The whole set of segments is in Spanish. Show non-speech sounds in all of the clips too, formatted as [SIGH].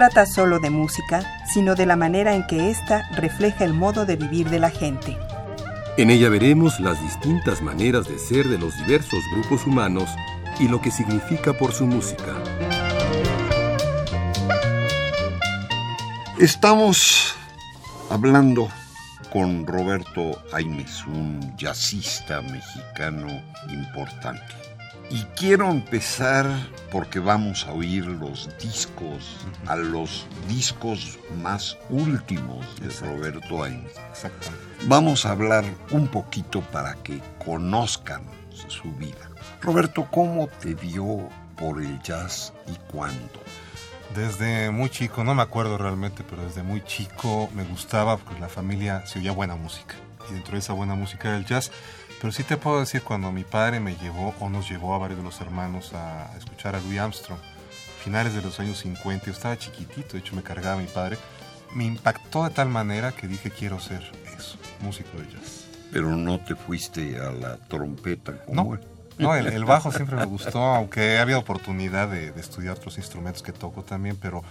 Trata solo de música, sino de la manera en que ésta refleja el modo de vivir de la gente. En ella veremos las distintas maneras de ser de los diversos grupos humanos y lo que significa por su música. Estamos hablando con Roberto Aimes, un jazzista mexicano importante. Y quiero empezar porque vamos a oír los discos, a los discos más últimos de Roberto. Exactamente. Vamos a hablar un poquito para que conozcan su vida. Roberto, ¿cómo te dio por el jazz y cuándo? Desde muy chico, no me acuerdo realmente, pero desde muy chico me gustaba porque la familia se oía buena música. Y dentro de esa buena música era el jazz. Pero sí te puedo decir, cuando mi padre me llevó o nos llevó a varios de los hermanos a escuchar a Louis Armstrong, finales de los años 50, yo estaba chiquitito, de hecho me cargaba mi padre, me impactó de tal manera que dije quiero ser eso, músico de jazz. Pero no te fuiste a la trompeta como No, él. no el, el bajo siempre me gustó, aunque había oportunidad de, de estudiar otros instrumentos que toco también, pero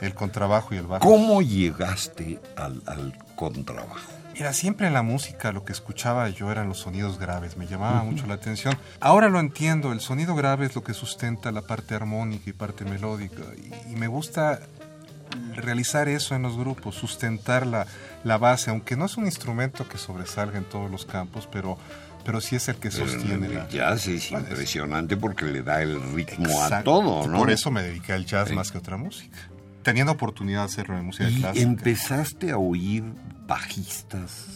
el contrabajo y el bajo. ¿Cómo llegaste al, al contrabajo? Mira, siempre en la música lo que escuchaba yo eran los sonidos graves, me llamaba mucho la atención. Ahora lo entiendo, el sonido grave es lo que sustenta la parte armónica y parte melódica. Y, y me gusta realizar eso en los grupos, sustentar la, la, base, aunque no es un instrumento que sobresalga en todos los campos, pero, pero sí es el que sostiene el jazz es impresionante porque le da el ritmo a todo, ¿no? Por eso me dediqué al jazz Sí. más que a otra música. Teniendo oportunidad de hacerlo en música Y clásica. empezaste a oír bajistas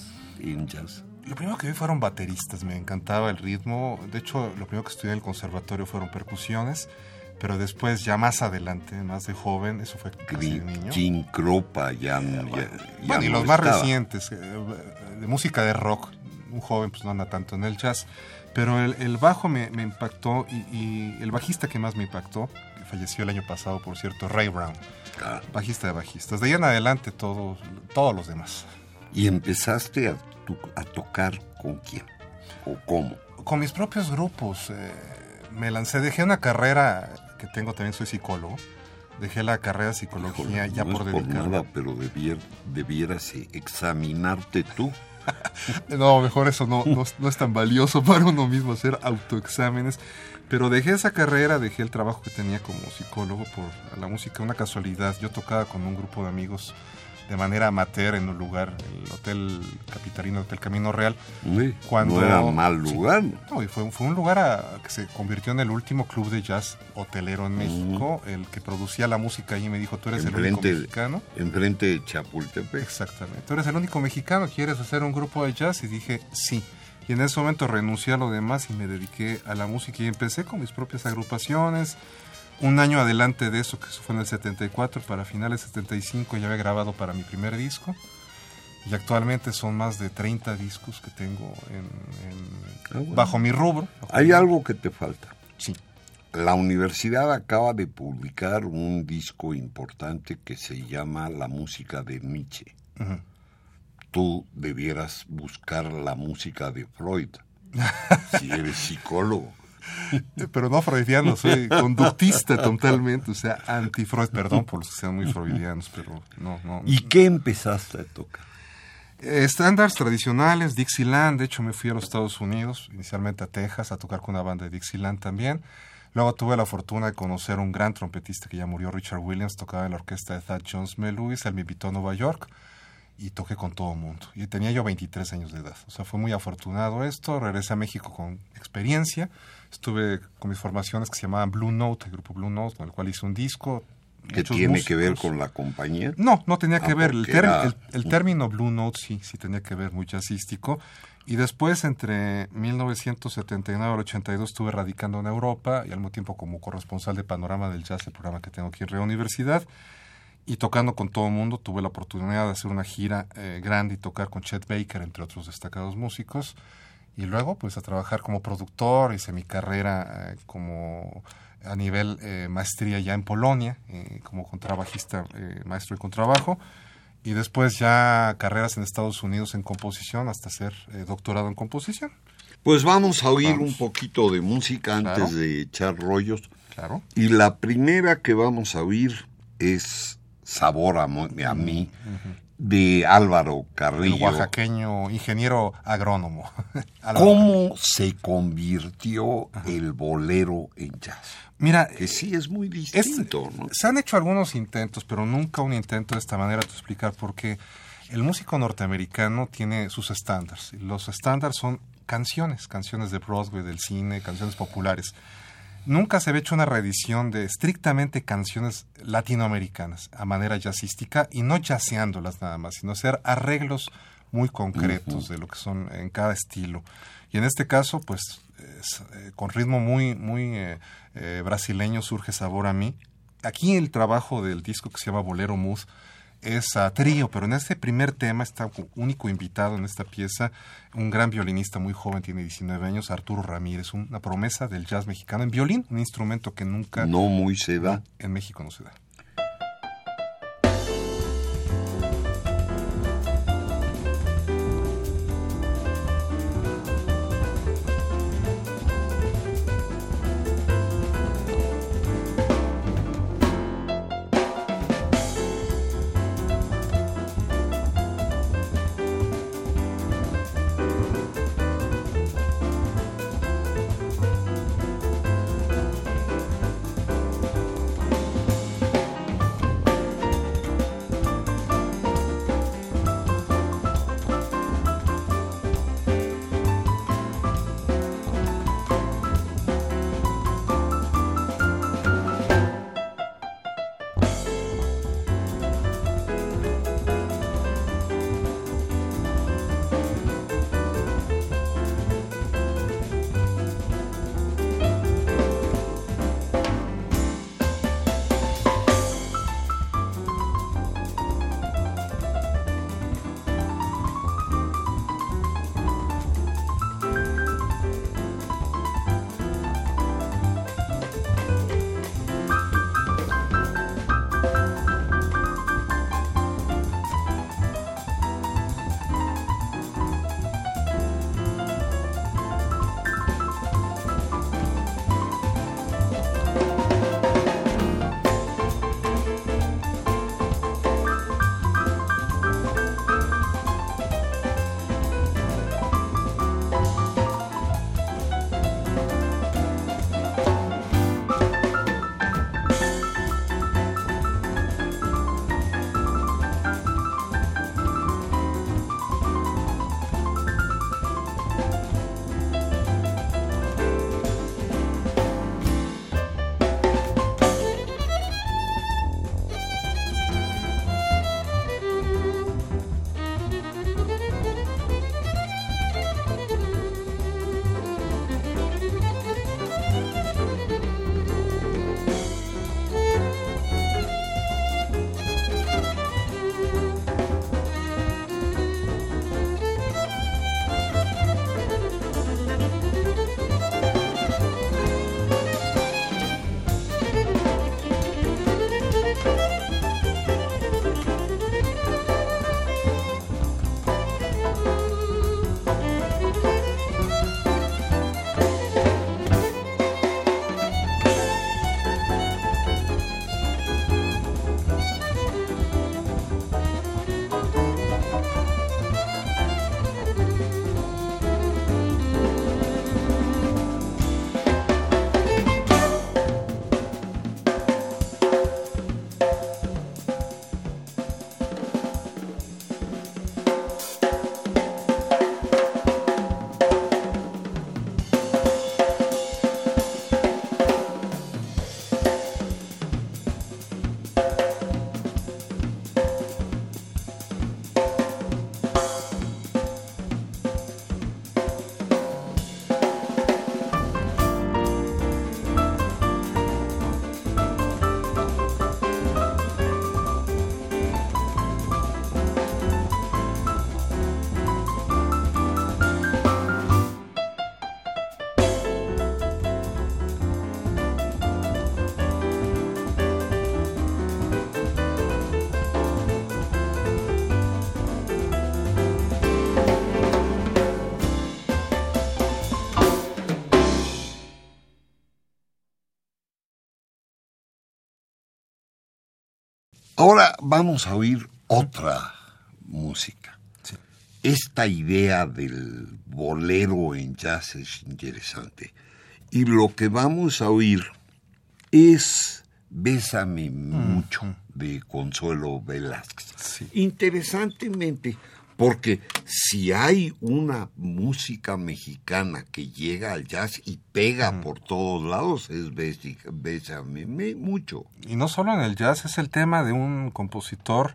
en jazz. Lo primero que vi fueron bateristas, me encantaba el ritmo. De hecho, lo primero que estudié en el conservatorio fueron percusiones, pero después, ya más adelante, más de joven, eso fue casi de niño. Jim Cropa ya, ya- ya Bueno, y no los más estaba. recientes, eh, de música de rock, un joven pues no anda tanto en el jazz, pero el, el bajo me, me impactó y, y el bajista que más me impactó, falleció el año pasado, por cierto, Ray Brown, Ah, bajista de bajistas. De ahí en adelante todos, todos los demás. Y empezaste a, tu- a tocar con quién o cómo. Con mis propios grupos eh, me lancé, dejé una carrera que tengo también, soy psicólogo, dejé la carrera de psicología ya no por es por dedicarme. nada, pero debier- debieras eh, examinarte tú. [LAUGHS] No, mejor eso no, no, no es tan valioso [LAUGHS] para uno mismo hacer autoexámenes. Pero dejé esa carrera, dejé el trabajo que tenía como psicólogo por la música. Una casualidad, yo tocaba con un grupo de amigos de manera amateur en un lugar, el Hotel Capitalino, Hotel Camino Real. Uy, Cuando- no era mal sí. lugar. No, y fue, fue un lugar a- que se convirtió en el último club de jazz hotelero en México. El que producía la música allí me dijo, tú eres el único mexicano. enfrente de Chapultepec. Exactamente. Tú eres el único mexicano, ¿quieres hacer un grupo de jazz? Y dije, sí. Y en ese momento renuncié a lo demás y me dediqué a la música y empecé con mis propias agrupaciones. Un año adelante de eso, que eso fue en el 74, para finales 75 ya había grabado para mi primer disco. Y actualmente son más de 30 discos que tengo en, en- Ah, bueno. bajo mi rubro. bajo Hay mi- algo que te falta. Sí. La universidad acaba de publicar un disco importante que se llama La música de Nietzsche. Ujú. Tú debieras buscar la música de Freud, si eres psicólogo. [LAUGHS] Pero no freudiano, soy conductista totalmente, o sea, anti-Freud. Perdón por los que sean muy freudianos, pero no, no. ¿Y qué empezaste a tocar? Eh, Estándares tradicionales, Dixieland, de hecho me fui a los Estados Unidos, inicialmente a Texas, a tocar con una banda de Dixieland también. Luego tuve la fortuna de conocer a un gran trompetista que ya murió, Richard Williams, tocaba en la orquesta de Thad Jones Mel Lewis, él me invitó a Nueva York y toqué con todo el mundo. Y tenía yo 23 años de edad, o sea, fue muy afortunado esto, regresé a México con experiencia, estuve con mis formaciones que se llamaban Blue Note, el grupo Blue Note, con el cual hice un disco. ¿Qué muchos tiene que ver músicos. con la compañía? No, no tenía Ah, que ver. El, era- el- el término Blue Note sí, sí tenía que ver, muy jazzístico. Y después, entre 1979 y el 82, estuve radicando en Europa y al mismo tiempo como corresponsal de Panorama del Jazz, el programa que tengo aquí en Rea Universidad. Y tocando con todo el mundo. Tuve la oportunidad de hacer una gira eh, grande y tocar con Chet Baker, entre otros destacados músicos. Y luego, pues, a trabajar como productor, hice mi carrera eh, como a nivel eh, maestría ya en Polonia, como contrabajista, maestro de contrabajo. Y después ya carreras en Estados Unidos en composición hasta ser doctorado en composición. Pues vamos a oír un poquito de música antes de echar rollos. Claro. Y la primera que vamos a oír es Sabor a, mí, de Álvaro Carrillo. El oaxaqueño ingeniero agrónomo. [LAUGHS] ¿Cómo se convirtió el bolero en jazz? Mira, que sí es muy distinto. Se han hecho algunos intentos, pero nunca un intento de esta manera de explicar por qué. El músico norteamericano tiene sus estándares. Los estándares son canciones, canciones de Broadway, del cine, canciones populares nunca se había hecho una reedición de estrictamente canciones latinoamericanas a manera jazzística y no jazzeándolas nada más, sino hacer arreglos muy concretos de lo que son en cada estilo. Y en este caso, pues eh, con ritmo muy, muy eh, eh, brasileño surge Sabor a mí. Aquí el trabajo del disco que se llama Bolero Mood es a trío, pero en este primer tema está único invitado en esta pieza, un gran violinista muy joven, tiene 19 años, Arturo Ramírez, una promesa del jazz mexicano en violín, un instrumento que nunca... No muy se da. En México no se da. Ahora vamos a oír otra música. Esta idea del bolero en jazz es interesante. Y lo que vamos a oír es Bésame mucho de Consuelo Velázquez. Interesantemente, porque si hay una música mexicana que llega al jazz y pega por todos lados, es Bésame mucho. Y no solo en el jazz, es el tema de un compositor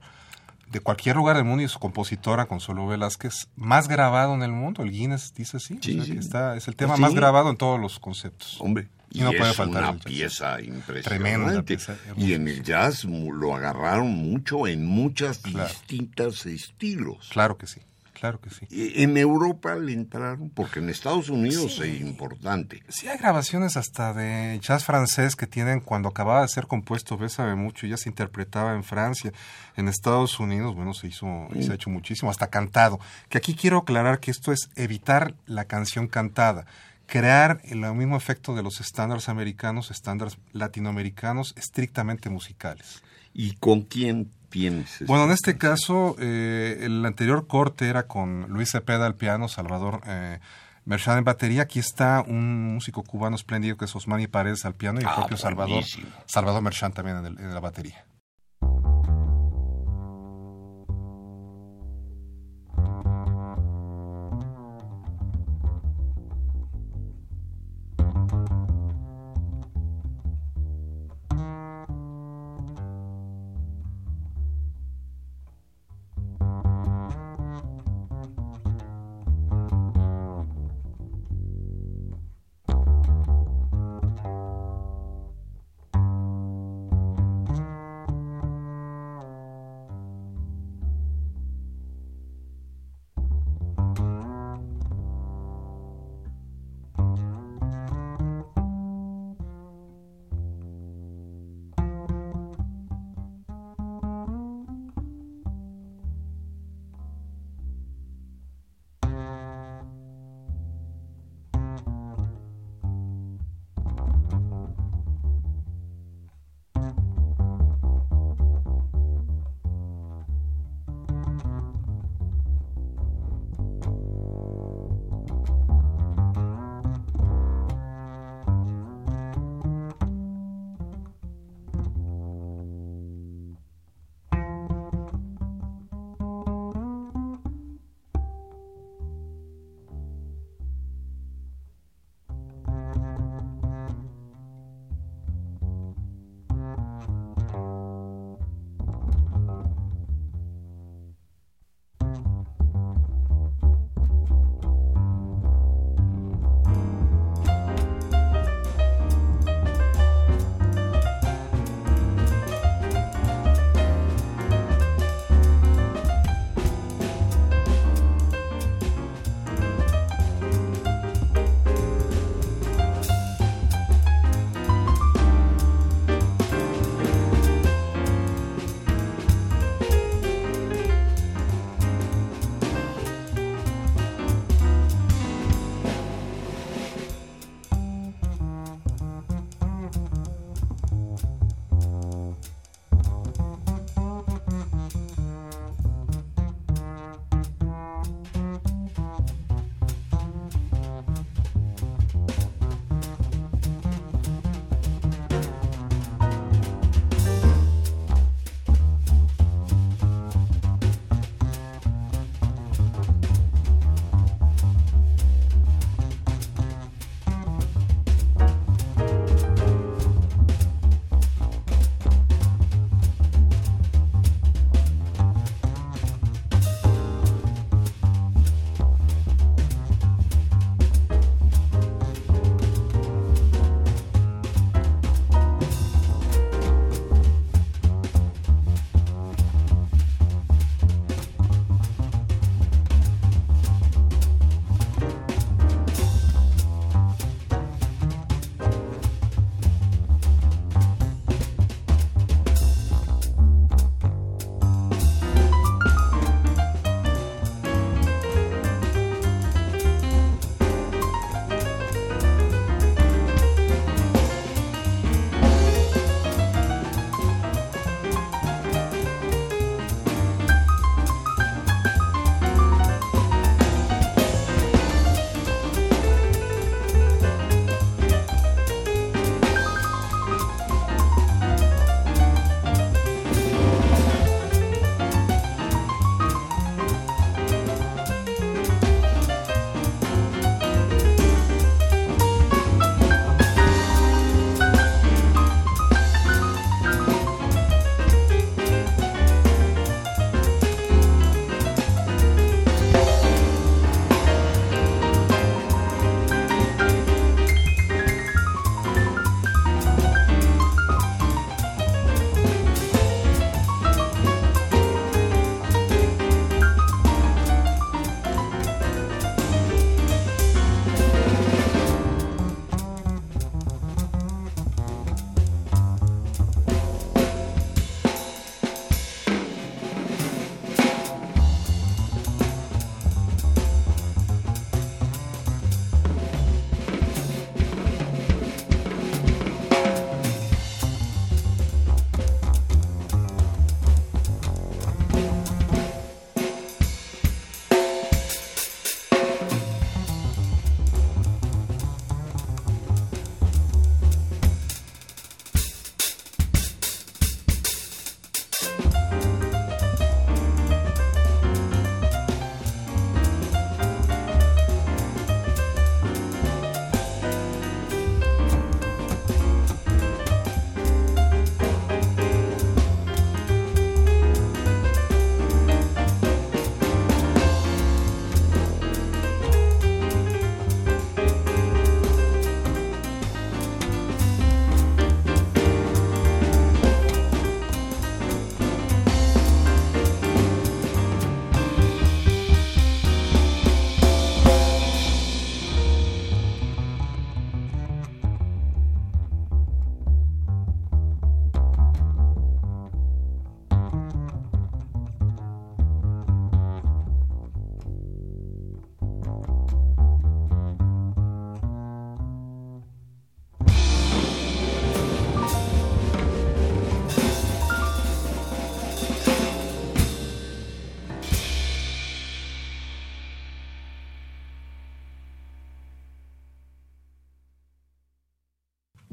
de cualquier lugar del mundo y su compositora Consuelo Velázquez más grabado en el mundo. El Guinness dice así. está, es el tema más grabado en todos los conceptos. Hombre. Y, no puede faltar una pieza impresionante. Pieza. Y en el jazz lo agarraron mucho en muchas distintas estilos. Claro que sí. Claro que sí. En Europa le entraron, porque en Estados Unidos es importante. Sí, hay grabaciones hasta de jazz francés que tienen cuando acababa de ser compuesto Bésame mucho, ya se interpretaba en Francia. En Estados Unidos, bueno, se hizo, se ha hecho muchísimo, hasta cantado. Que aquí quiero aclarar que esto es evitar la canción cantada crear el mismo efecto de los estándares americanos, estándares latinoamericanos estrictamente musicales. ¿Y con quién tienes? Bueno, en este caso, eh, el anterior corte era con Luis Cepeda al piano, Salvador eh, Merchan en batería. Aquí está un músico cubano espléndido que es Osmani Paredes al piano y el ah, propio Salvador, Salvador Merchan también en la batería.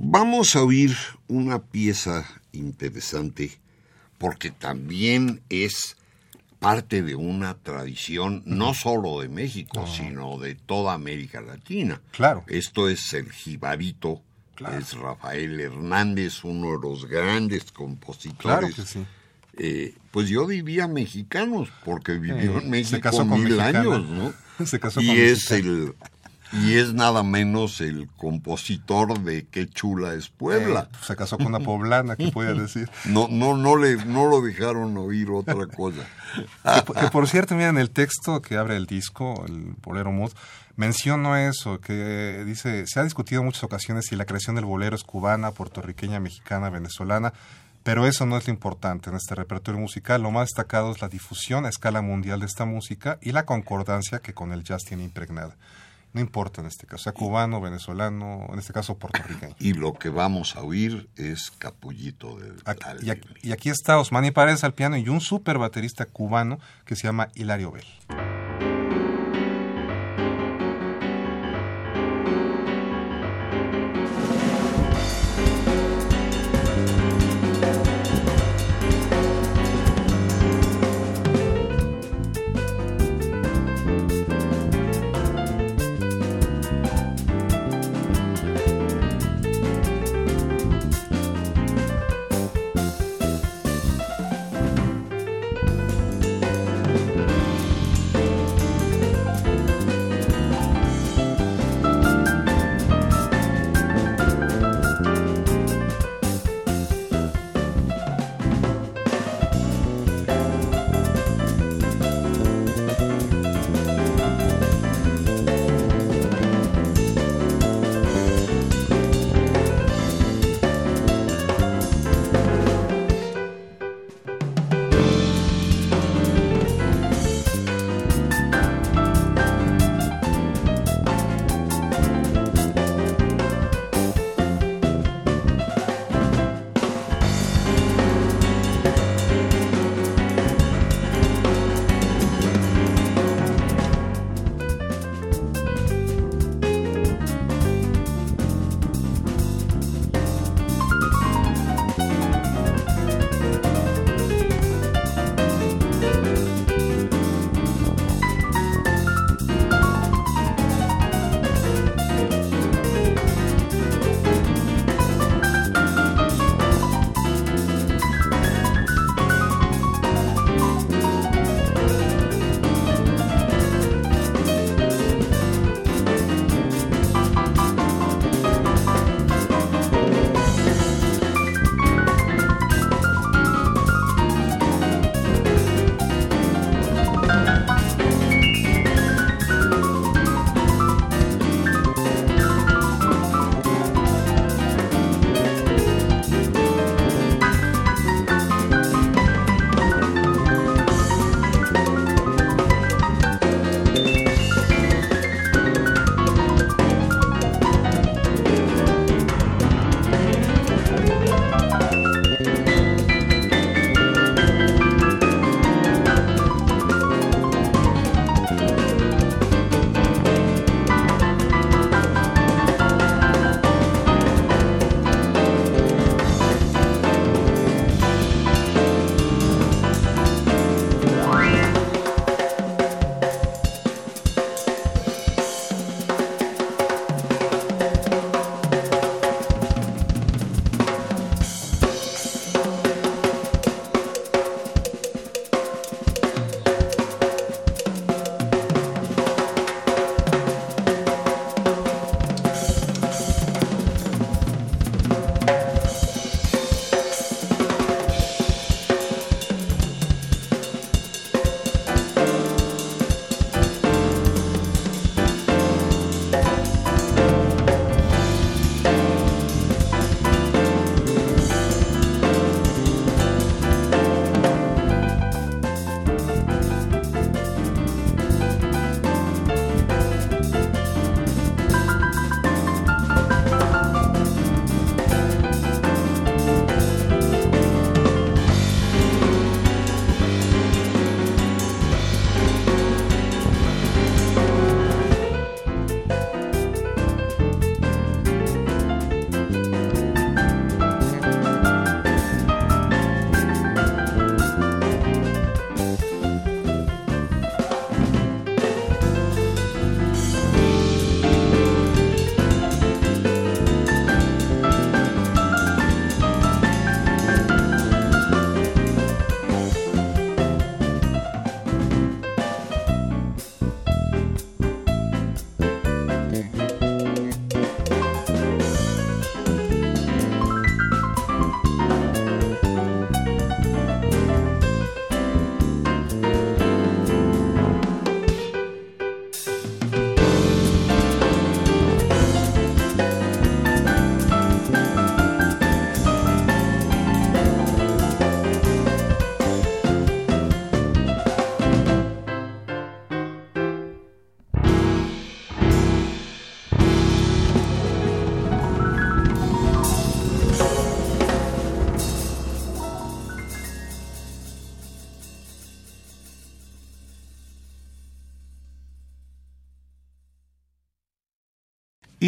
Vamos a oír una pieza interesante porque también es parte de una tradición no solo de México, sino de toda América Latina. Claro. Esto es el jibarito, es Rafael Hernández, uno de los grandes compositores. Claro que sí. Eh, pues yo diría mexicanos, porque vivió Eh, en se México casó con mil mexicana. años, ¿no? [LAUGHS] Se casó y con es mexicana. el y es nada menos el compositor de Qué chula es Puebla. Eh, se casó con una poblana, ¿qué podía decir? [LAUGHS] No, no, no le, no lo dejaron oír otra cosa. [LAUGHS] Que, que por cierto, mira, en el texto que abre el disco, el bolero mood, menciono eso, que dice, se ha discutido en muchas ocasiones si la creación del bolero es cubana, puertorriqueña, mexicana, venezolana, pero eso no es lo importante en este repertorio musical. Lo más destacado es la difusión a escala mundial de esta música y la concordancia que con el jazz tiene impregnada. No importa en este caso, sea cubano, venezolano, en este caso puertorriqueño. Y lo que vamos a oír es Capullito de Aquí- y, aquí, y aquí está Osmani Paredes al piano y un super baterista cubano que se llama Hilario Bell.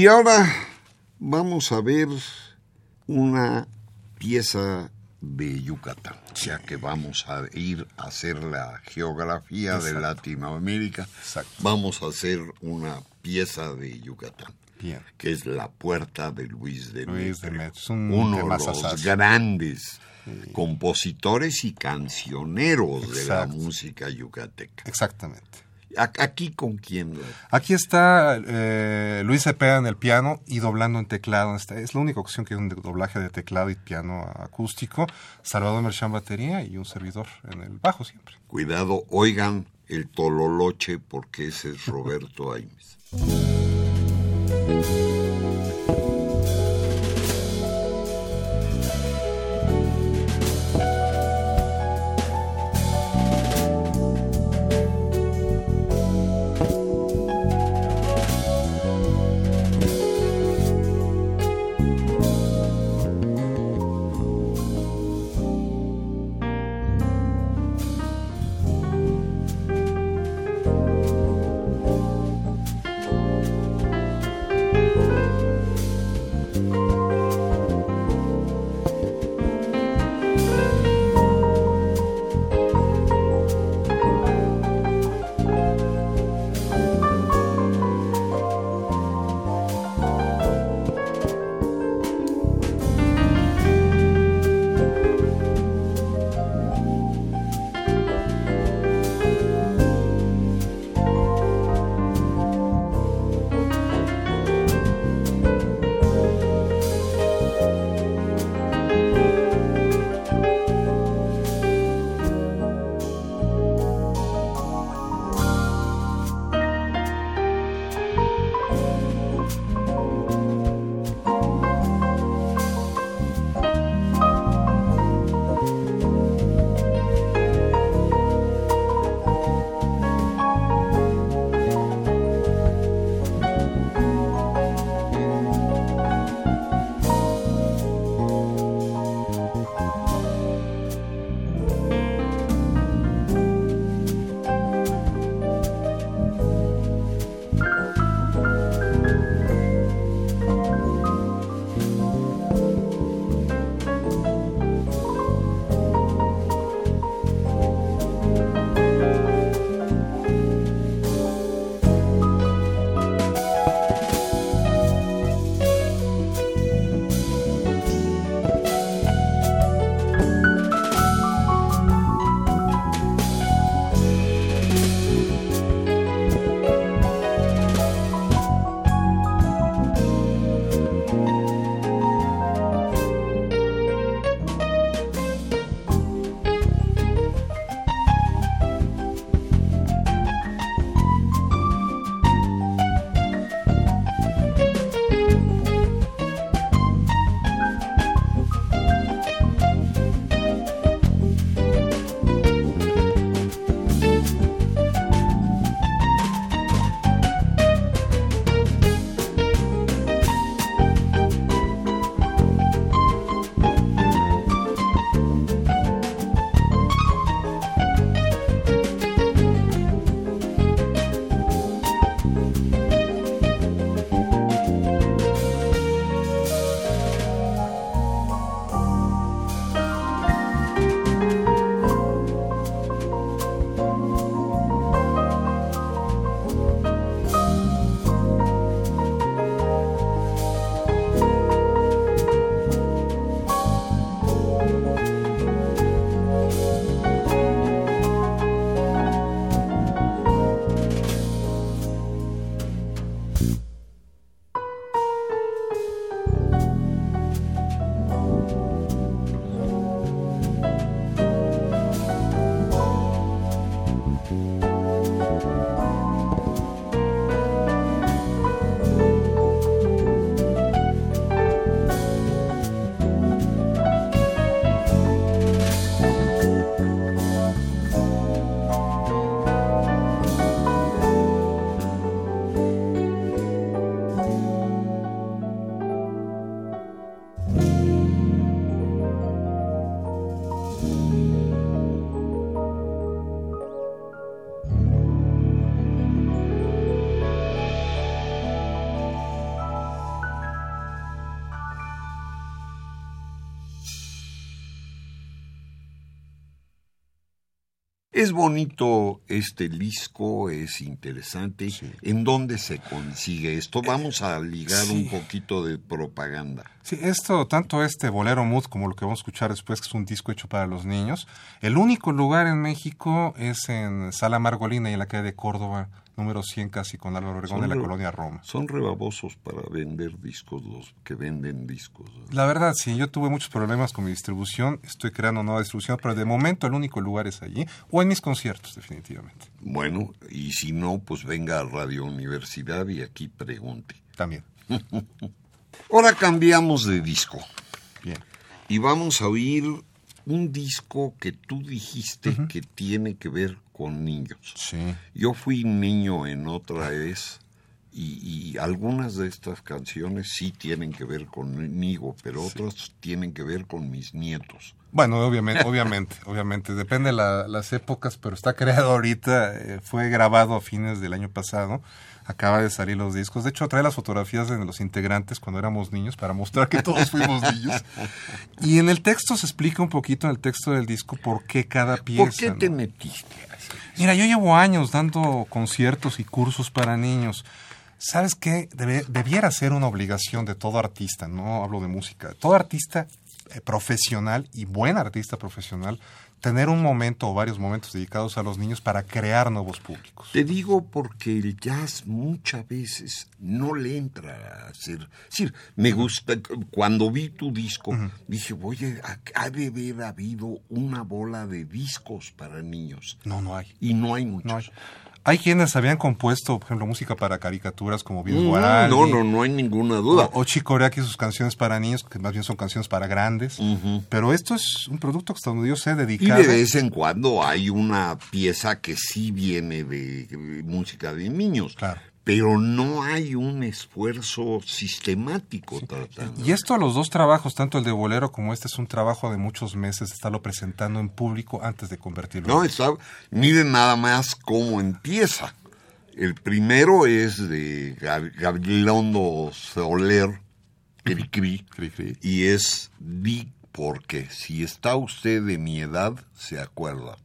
Y ahora vamos a ver una pieza de Yucatán, ya que vamos a ir a hacer la geografía de Latinoamérica, vamos a hacer una pieza de Yucatán, que es la puerta de Luis de Luis uno de los grandes compositores y cancioneros de la música yucateca. Exactamente. ¿Aquí con quién? Aquí está eh, Luis Cepeda en el piano y doblando en teclado. Es la única opción que es un doblaje de teclado y piano acústico. Salvador Merchan batería y un servidor en el bajo siempre. Cuidado, oigan el tololoche porque ese es Roberto Aimes. [LAUGHS] Es bonito este disco, es interesante. ¿En dónde se consigue esto? Vamos a ligar un poquito de propaganda. Sí, esto, tanto este Bolero Mood como lo que vamos a escuchar después, que es un disco hecho para los niños, el único lugar en México es en Sala Margolina y en la calle de Córdoba, número 100 casi con Álvaro Obregón de la colonia Roma. Son rebabosos para vender discos los que venden discos. La verdad, sí, yo tuve muchos problemas con mi distribución, estoy creando nueva distribución, pero de momento el único lugar es allí, o en mis conciertos, definitivamente. Bueno, y si no, pues venga a Radio Universidad y aquí pregunte. También. [LAUGHS] Ahora cambiamos de disco. Bien. Y vamos a oír un disco que tú dijiste que tiene que ver con niños. Sí. Yo fui niño en otra vez y, y, algunas de estas canciones sí tienen que ver conmigo, pero otras tienen que ver con mis nietos. Bueno, obviamente, [LAUGHS] obviamente, obviamente, depende de la, las épocas, pero está creado ahorita, eh, fue grabado a fines del año pasado, acaba de salir los discos, de hecho trae las fotografías de los integrantes cuando éramos niños para mostrar que todos fuimos niños. [LAUGHS] Y en el texto se explica un poquito en el texto del disco por qué cada pieza. ¿Por qué te ¿no? metiste? Mira, yo llevo años dando conciertos y cursos para niños. ¿Sabes qué? Debe, debiera ser una obligación de todo artista, no hablo de música, todo artista profesional y buen artista profesional, tener un momento o varios momentos dedicados a los niños para crear nuevos públicos. Te digo porque el jazz muchas veces no le entra a hacer. Es decir, me gusta, cuando vi tu disco, uh -huh. dije, oye, ha de haber habido una bola de discos para niños. No, no hay. Y no hay muchos. No hay. Hay quienes habían compuesto, por ejemplo, música para caricaturas como Bill no, Guaraldi. No, no, no hay ninguna duda. O, o Chicoreaki sus canciones para niños, que más bien son canciones para grandes. Uh -huh. Pero esto es un producto que hasta donde yo sé dedicado. Y de vez en cuando hay una pieza que sí viene de, de música de niños. Claro pero no hay un esfuerzo sistemático sí. tratando. Y esto, los dos trabajos, tanto el de Bolero como este, es un trabajo de muchos meses, estarlo presentando en público antes de convertirlo. No, está, miren nada más cómo empieza. El primero es de Gabilondo Soler, y es Di porque si está usted de mi edad, se acuerda.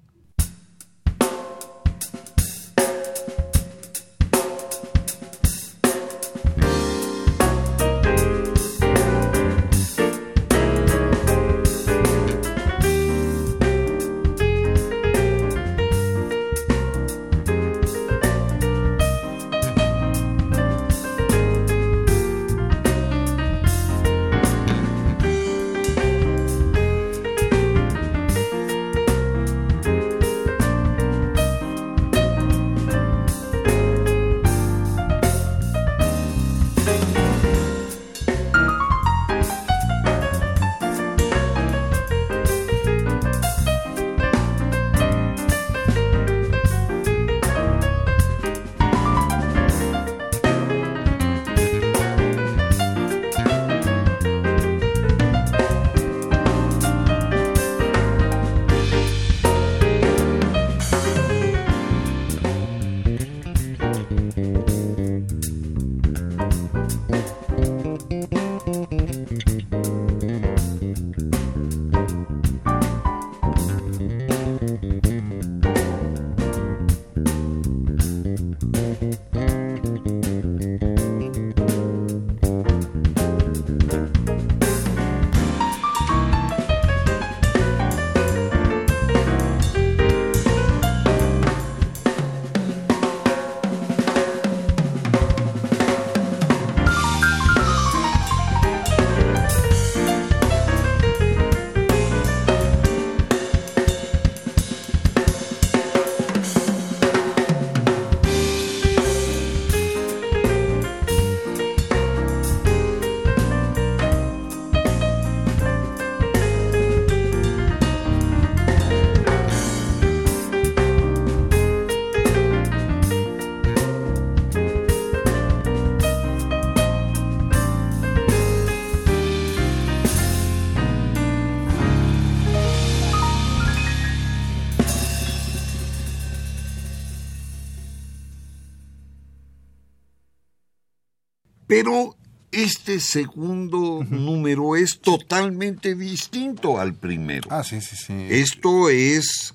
Este segundo uh -huh. número es totalmente distinto al primero. Ah, sí, sí, sí. Esto es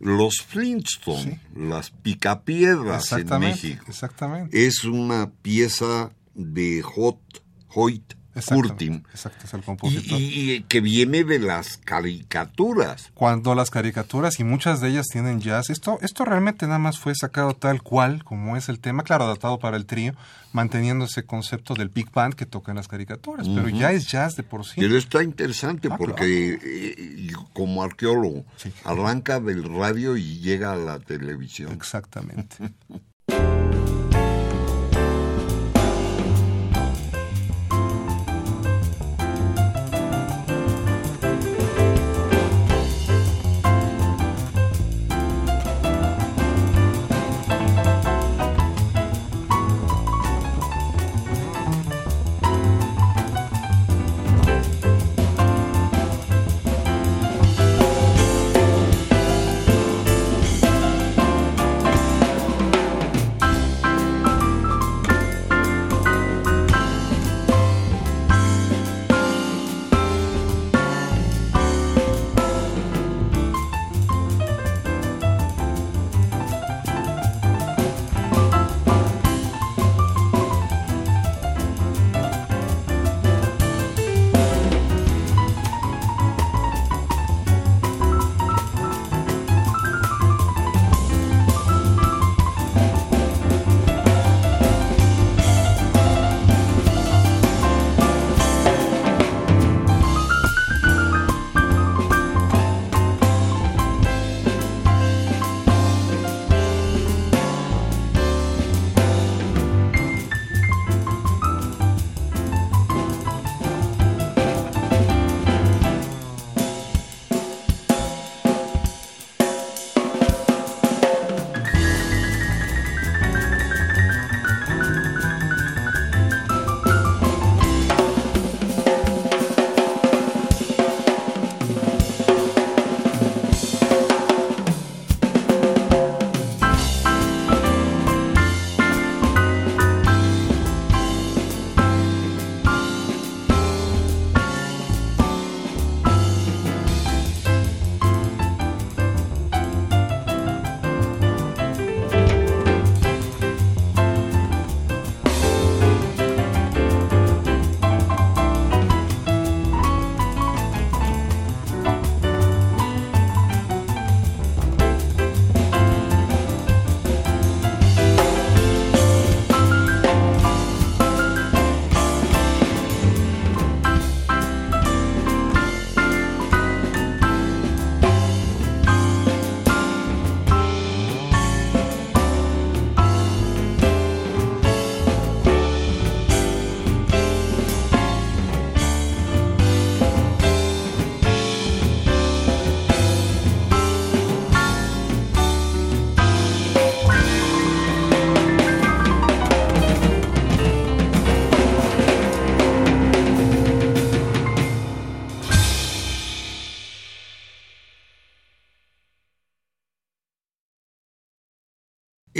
los Flintstones, las picapiedras en México. exactamente. Es una pieza de Hot, Hoyt Curtin Exacto, es el compositor. y- y que viene de las caricaturas. Cuando las caricaturas, y muchas de ellas tienen jazz, esto, esto realmente nada más fue sacado tal cual como es el tema, claro, adaptado para el trío, manteniendo ese concepto del big band que toca en las caricaturas, pero ya es jazz de por sí. Pero está interesante Ah, porque eh, yo como arqueólogo Sí. arranca del radio y llega a la televisión. Exactamente. [LAUGHS]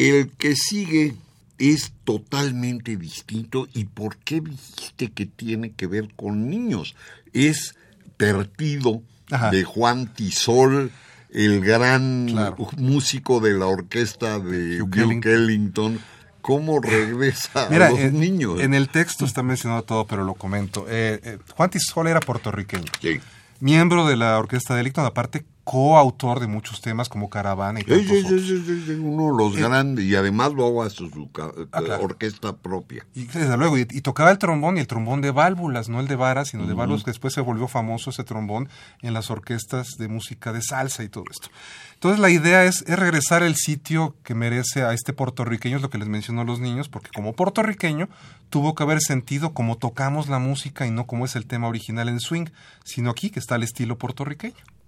El que sigue es totalmente distinto. ¿Y por qué dijiste que tiene que ver con niños? Es Pertido Ajá. de Juan Tisol, el gran Claro. músico de la orquesta de Hugh Duke Ellington. ¿Cómo [LAUGHS] regresa Mira, a los en, niños? en el texto está mencionado todo, pero lo comento. Eh, eh, Juan Tisol era puertorriqueño, Sí. miembro de la orquesta de Ellington, aparte coautor de muchos temas como Caravana y tantos sí, uno de los grandes y además luego hace su ca- Ah, claro. orquesta propia. Y desde luego, y, y tocaba el trombón y el trombón de válvulas, no el de varas, sino de válvulas, que después se volvió famoso ese trombón en las orquestas de música de salsa y todo esto. Entonces la idea es, es regresar el sitio que merece a este puertorriqueño, es lo que les menciono a los niños, porque como puertorriqueño tuvo que haber sentido como tocamos la música y no como es el tema original en swing, sino aquí que está el estilo puertorriqueño.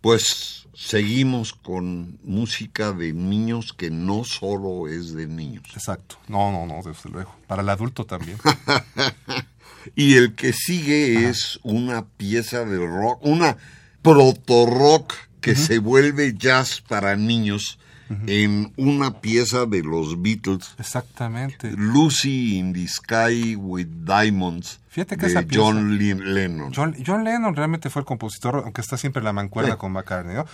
Pues seguimos con música de niños que no solo es de niños. Exacto. No, no, no, desde luego. Para el adulto también. [LAUGHS] y el que sigue es una pieza de rock, una proto-rock que se vuelve jazz para niños en una pieza de los Beatles. Exactamente. Lucy in the Sky with Diamonds. Fíjate que de esa pieza, John Lennon. John, John, Lennon realmente fue el compositor, aunque está siempre en la mancuerna Sí. con McCartney, ¿no?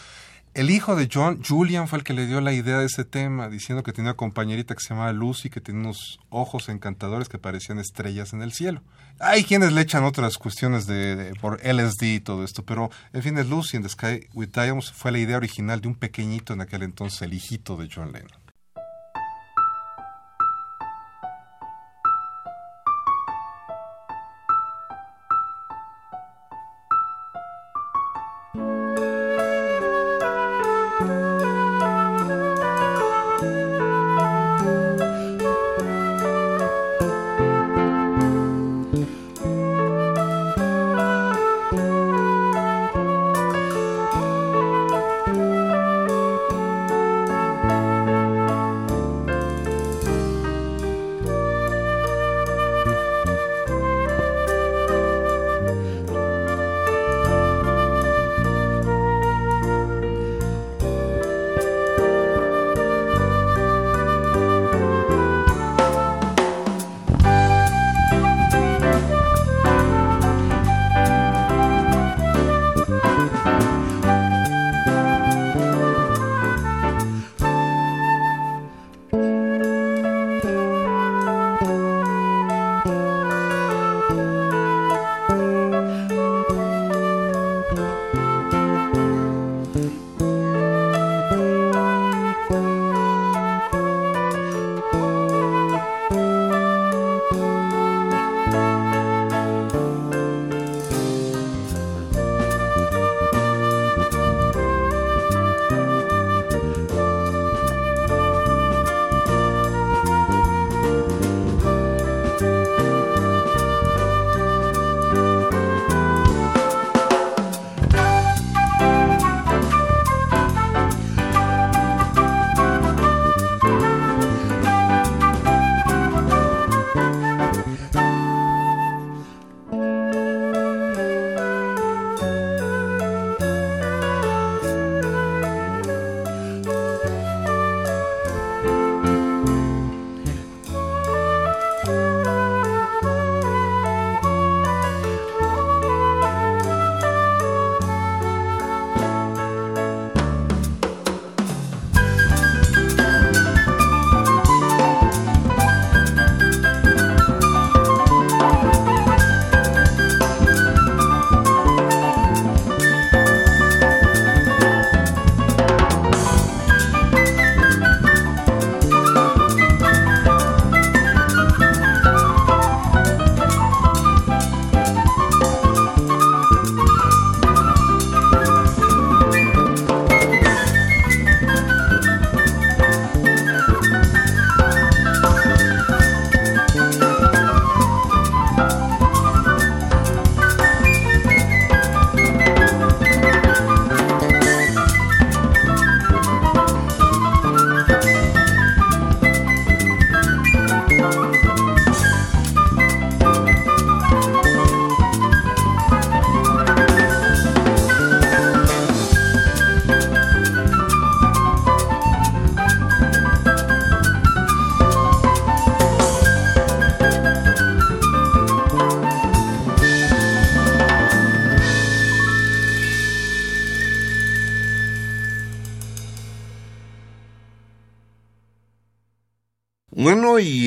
El hijo de John, Julian, fue el que le dio la idea de ese tema, diciendo que tenía una compañerita que se llamaba Lucy, que tenía unos ojos encantadores que parecían estrellas en el cielo. Hay quienes le echan otras cuestiones de, por LSD y todo esto, pero en fin, es Lucy in the Sky with Diamonds fue la idea original de un pequeñito en aquel entonces, el hijito de John Lennon.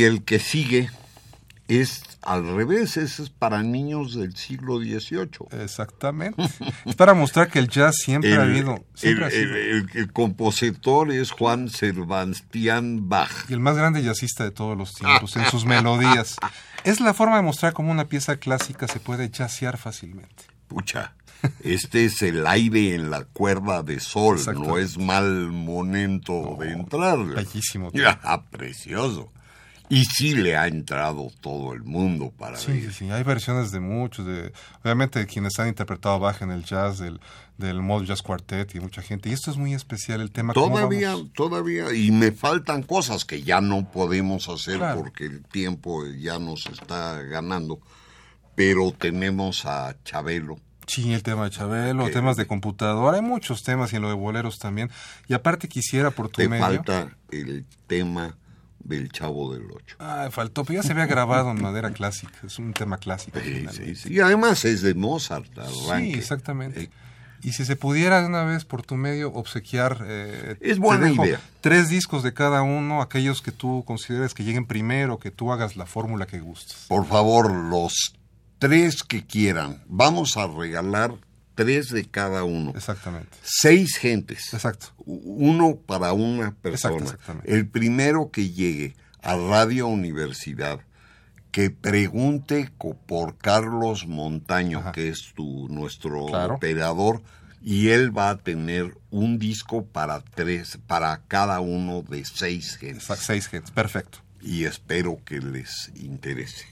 El que sigue es al revés, ese es para niños del siglo XVIII. Exactamente. es para mostrar que el jazz siempre El, ha habido. siempre ha el- sido. el- el compositor es Juan Sebastián Bach. y el más grande jazzista de todos los tiempos en sus melodías. Es la forma de mostrar cómo una pieza clásica se puede jazzear fácilmente. Pucha, este es el aire en la cuerda de sol, no es mal momento de entrar. Bellísimo. [LAUGHS] Ya, precioso. Y sí le ha entrado todo el mundo para Sí, ver. sí, sí, hay versiones de muchos, de, obviamente de quienes han interpretado a Bach en el jazz, del, del Mod Jazz Quartet y mucha gente. Y esto es muy especial, el tema. ¿cómo Todavía, todavía, y me faltan cosas que ya no podemos hacer Claro. porque el tiempo ya nos está ganando, pero tenemos a Chabelo. Sí, el tema de Chabelo, Que- temas de computadora, hay muchos temas y en lo de boleros también. Y aparte quisiera por tu Te medio... falta el tema del Chavo del Ocho. Ay, faltó, pero ya se había grabado en madera clásica, es un tema clásico. Sí, sí, sí. Y además es de Mozart, Sí, arranque. exactamente. Eh, Y si se pudiera de una vez por tu medio obsequiar... eh, Es buena idea. Tres discos de cada uno, aquellos que tú consideres que lleguen primero, que tú hagas la fórmula que gustes. Por favor, los tres que quieran, vamos a regalar tres de cada uno. Exactamente. Seis gentes. Exacto. Uno para una persona. exactamente. El primero que llegue a Radio Universidad, que pregunte por Carlos Montaño, Ajá. que es tu, nuestro Claro. operador, y él va a tener un disco para tres, para cada uno de seis gentes. Exacto, Seis gentes, perfecto. Y espero que les interese.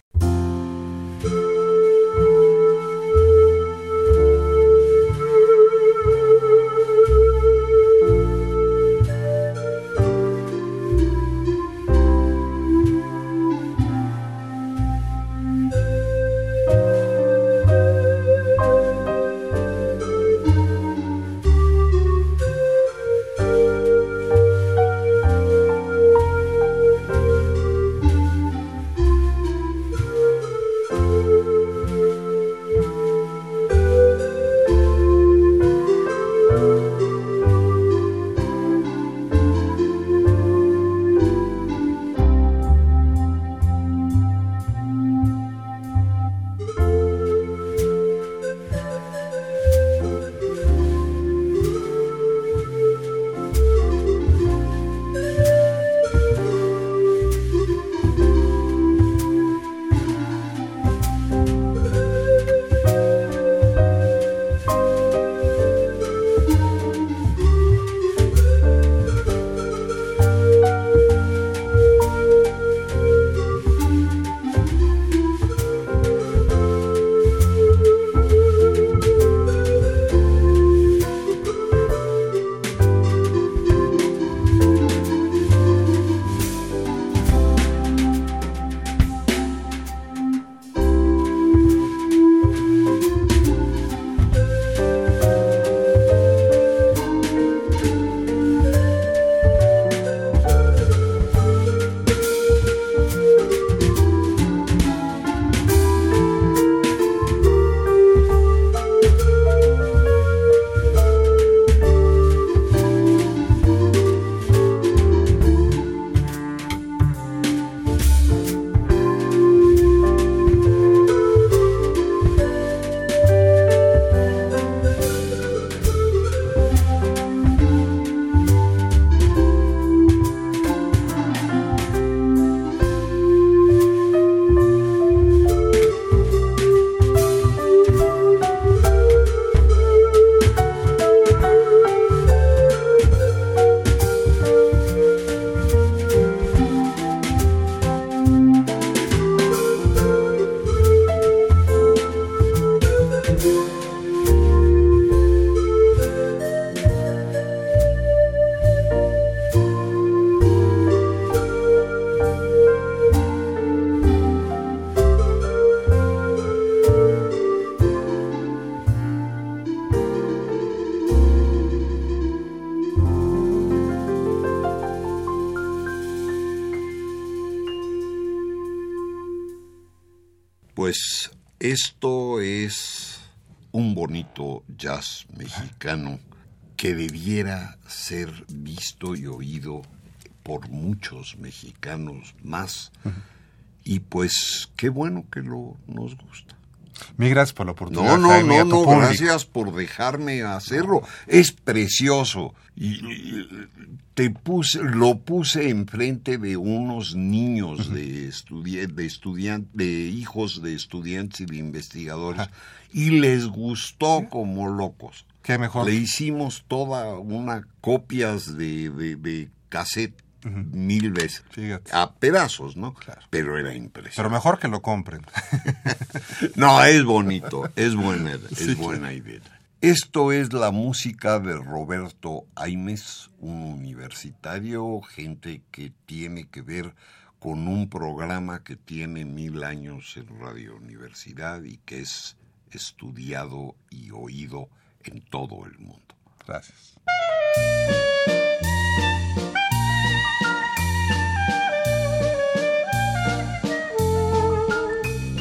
Pues esto es un bonito jazz mexicano que debiera ser visto y oído por muchos mexicanos más. Y pues qué bueno que lo nos gusta. Mil gracias por la oportunidad. No, no, Jaime, no, no, público. gracias por dejarme hacerlo. Es precioso. Y, te puse, lo puse enfrente de unos niños de estudi de de hijos de estudiantes y de investigadores, y les gustó como locos. Qué mejor. Le hicimos toda una copias de, de, de cassette mil veces. Fíjate. A pedazos, ¿no? Claro. Pero era impresionante. Pero mejor que lo compren. [LAUGHS] No, es bonito, es buena, es buena idea. Esto es la música de Roberto Aimes, un universitario, gente que tiene que ver con un programa que tiene mil años en Radio Universidad y que es estudiado y oído en todo el mundo. Gracias.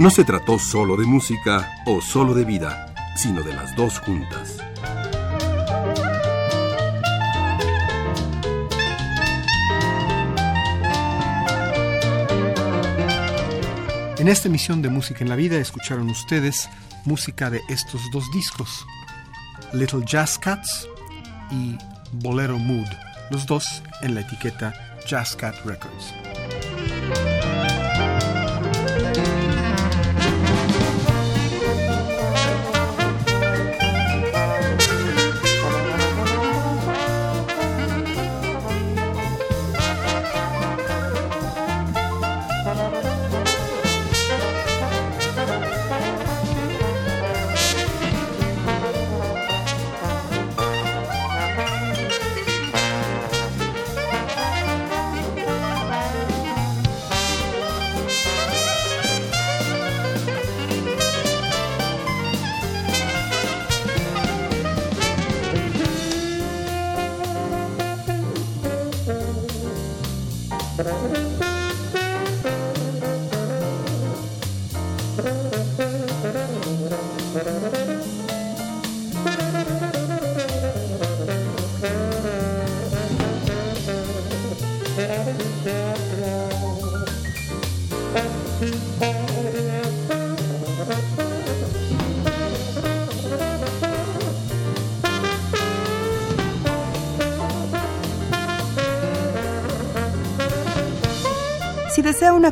No se trató solo de música o solo de vida, sino de las dos juntas. En esta emisión de Música en la Vida escucharon ustedes música de estos dos discos, Little Jazz Cats y Bolero Mood, los dos en la etiqueta Jazz Cat Records.